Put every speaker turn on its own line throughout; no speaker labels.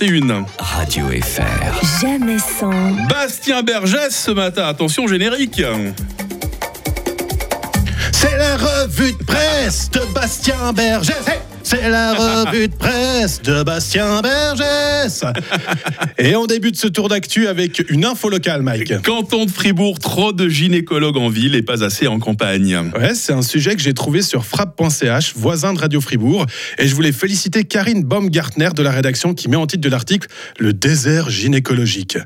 21.
Radio FR.
Jamais sans.
Bastien Bergès ce matin, attention générique.
C'est la revue de presse de Bastien Bergès. Hey c'est la revue de presse de Bastien Bergès. Et on débute ce tour d'actu avec une info locale, Mike.
Canton de Fribourg, trop de gynécologues en ville et pas assez en campagne.
Ouais, c'est un sujet que j'ai trouvé sur frappe.ch, voisin de Radio Fribourg. Et je voulais féliciter Karine Baumgartner de la rédaction qui met en titre de l'article Le désert gynécologique.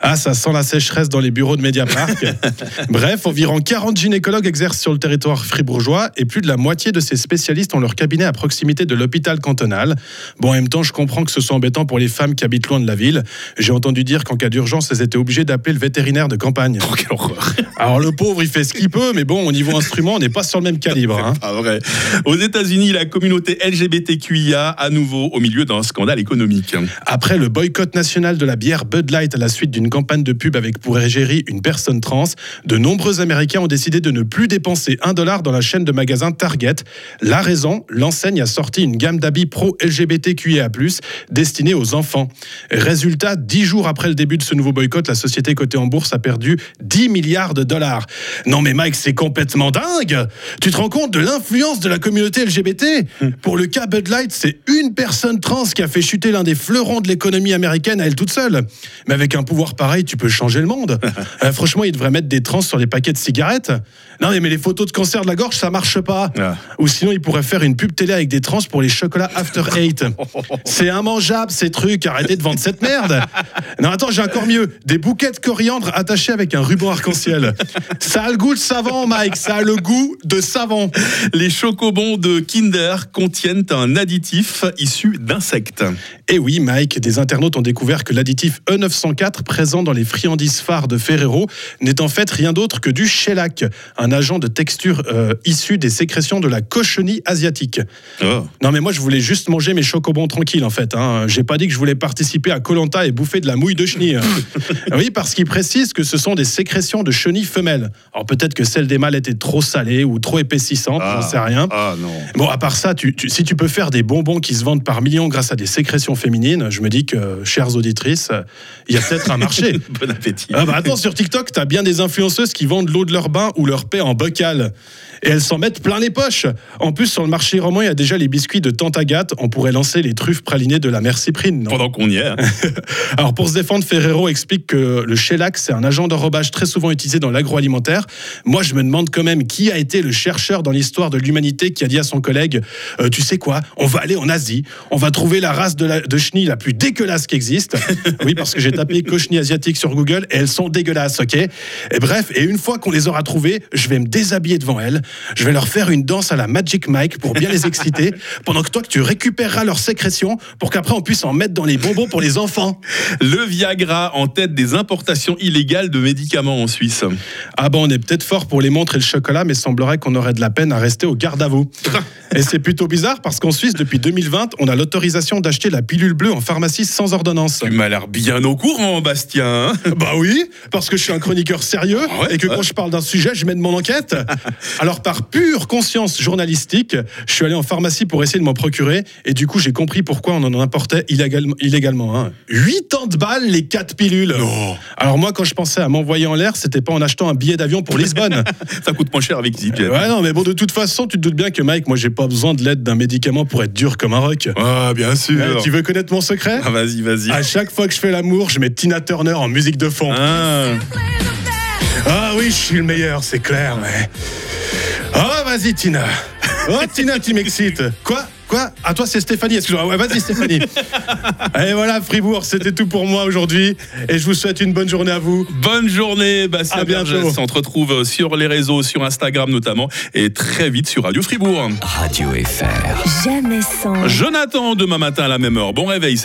Ah, ça sent la sécheresse dans les bureaux de Mediapart. Bref, environ 40 gynécologues exercent sur le territoire fribourgeois et plus de la moitié de ces spécialistes ont leur cabinet à proximité de l'hôpital cantonal. Bon, en même temps, je comprends que ce soit embêtant pour les femmes qui habitent loin de la ville. J'ai entendu dire qu'en cas d'urgence, elles étaient obligées d'appeler le vétérinaire de campagne.
Oh, quelle horreur.
Alors le pauvre, il fait ce qu'il peut, mais bon, au niveau instrument, on n'est pas sur le même calibre. Hein.
Pas vrai. Aux États-Unis, la communauté LGBTQIA à nouveau au milieu d'un scandale économique.
Après le boycott national de la bière Bud Light à la suite d'une campagne de pub avec pour égérie une personne trans, de nombreux Américains ont décidé de ne plus dépenser un dollar dans la chaîne de magasins Target. La raison, l'enseigne a sorti une gamme d'habits pro-LGBTQIA+, destinée aux enfants. Résultat, dix jours après le début de ce nouveau boycott, la société cotée en bourse a perdu 10 milliards de dollars. Non mais Mike, c'est complètement dingue Tu te rends compte de l'influence de la communauté LGBT Pour le cas Bud Light, c'est une personne trans qui a fait chuter l'un des fleurons de l'économie américaine à elle toute seule. Mais avec un pouvoir pareil, tu peux changer le monde. Euh, franchement, il devrait mettre des trans sur les paquets de cigarettes. Non mais les photos de cancer de la gorge, ça marche pas.
Ah.
Ou sinon, il pourrait faire une pub télé avec des trans pour les chocolats After Eight. C'est immangeable ces trucs, arrêtez de vendre cette merde. Non, attends, j'ai encore mieux. Des bouquets de coriandre attachés avec un ruban arc-en-ciel. Ça a le goût de savon, Mike, ça a le goût de savon.
Les chocobons de Kinder contiennent un additif issu d'insectes.
Et oui, Mike, des internautes ont découvert que l'additif E904 présent dans les friandises phares de Ferrero n'est en fait rien d'autre que du shellac, un agent de texture euh, issu des sécrétions de la cochenille asiatique.
Oh.
Non mais moi je voulais juste manger mes chocobons tranquilles en fait. Hein. J'ai pas dit que je voulais participer à Colanta et bouffer de la mouille de chenille. oui parce qu'il précise que ce sont des sécrétions de chenilles femelles. Alors peut-être que celles des mâles étaient trop salées ou trop épaississantes, j'en sais rien.
Ah non.
Bon, à part ça, tu- tu- si tu peux faire des bonbons qui se vendent par millions grâce à des sécrétions féminines, je me dis que, chères auditrices, il y a peut-être un marché.
Bon appétit.
Ah bah attends, sur TikTok, t'as bien des influenceuses qui vendent l'eau de leur bain ou leur paix en bocal. Et elles s'en mettent plein les poches. En plus, sur le marché roman, il y a déjà les biscuits de Tante Agathe. On pourrait lancer les truffes pralinées de la mère Cyprine. non?
Pendant qu'on y est. hein.
alors pour se défendre, Ferrero explique que le shellac, c'est un agent d'enrobage très souvent utilisé dans l'agroalimentaire. Moi, je me demande quand même qui a été le chercheur dans l'histoire de l'humanité qui a dit à son collègue, Euh, tu sais quoi, on va aller en Asie, on va trouver la race de, la, de chenille la plus dégueulasse qui existe. oui, parce que j'ai tapé cochenille asiatique sur Google et elles sont dégueulasses, ok? Et bref, et une fois qu'on les aura trouvées, je vais me déshabiller devant elles, je vais leur faire une danse à la Magic Mike pour bien les exciter, pendant que toi, que tu récupéreras leurs sécrétions pour qu'après on puisse en mettre dans les bonbons pour les enfants.
Le Viagra en tête des importations illégales de médicaments en Suisse.
Ah bon, on est peut-être fort pour les montres et le chocolat, mais semblerait qu'on aurait de la peine à rester au garde à vous. Et c'est plutôt bizarre parce qu'en Suisse, depuis 2020, on a l'autorisation d'acheter la pilule bleue en pharmacie sans ordonnance.
Tu m'as l'air bien au courant, Bastien. hein
Bah oui, parce que je suis un chroniqueur sérieux
Ah ouais,
et que
ouais.
quand je parle d'un sujet, je mène mon enquête. Alors par pure conscience journalistique, je suis allé en pharmacie pour essayer de m'en procurer et du coup j'ai compris pourquoi on en importait illégalement. illégalement hein. 80 balles les 4 pilules. Alors moi quand je pensais à m'envoyer en l'air, c'était pas en achetant un billet d'avion pour Lisbonne.
Ça coûte moins cher avec EasyJet.
ouais non mais bon de toute façon tu te doutes bien que Mike, moi j'ai pas besoin de l'aide d'un médicament pour être dur comme un roc.
Ah, bien sûr.
Eh, tu veux connaître mon secret?
Ah, vas-y, vas-y.
À chaque fois que je fais l'amour, je mets Tina Turner en musique de fond.
Ah.
Ah oui, je suis le meilleur, c'est clair, mais. Ah, vas-y, Tina. Oh, Tina, tu m'excites. Quoi? Quoi À toi, c'est Stéphanie. Excuse-moi. Ouais, vas-y, Stéphanie. Et voilà, Fribourg, c'était tout pour moi aujourd'hui. Et je vous souhaite une bonne journée à vous.
Bonne journée, Bastien
À bientôt.
Bergès. On te retrouve sur les réseaux, sur Instagram notamment, et très vite sur Radio Fribourg.
Radio FR.
Jamais sans.
Jonathan, demain matin à la même heure. Bon réveil.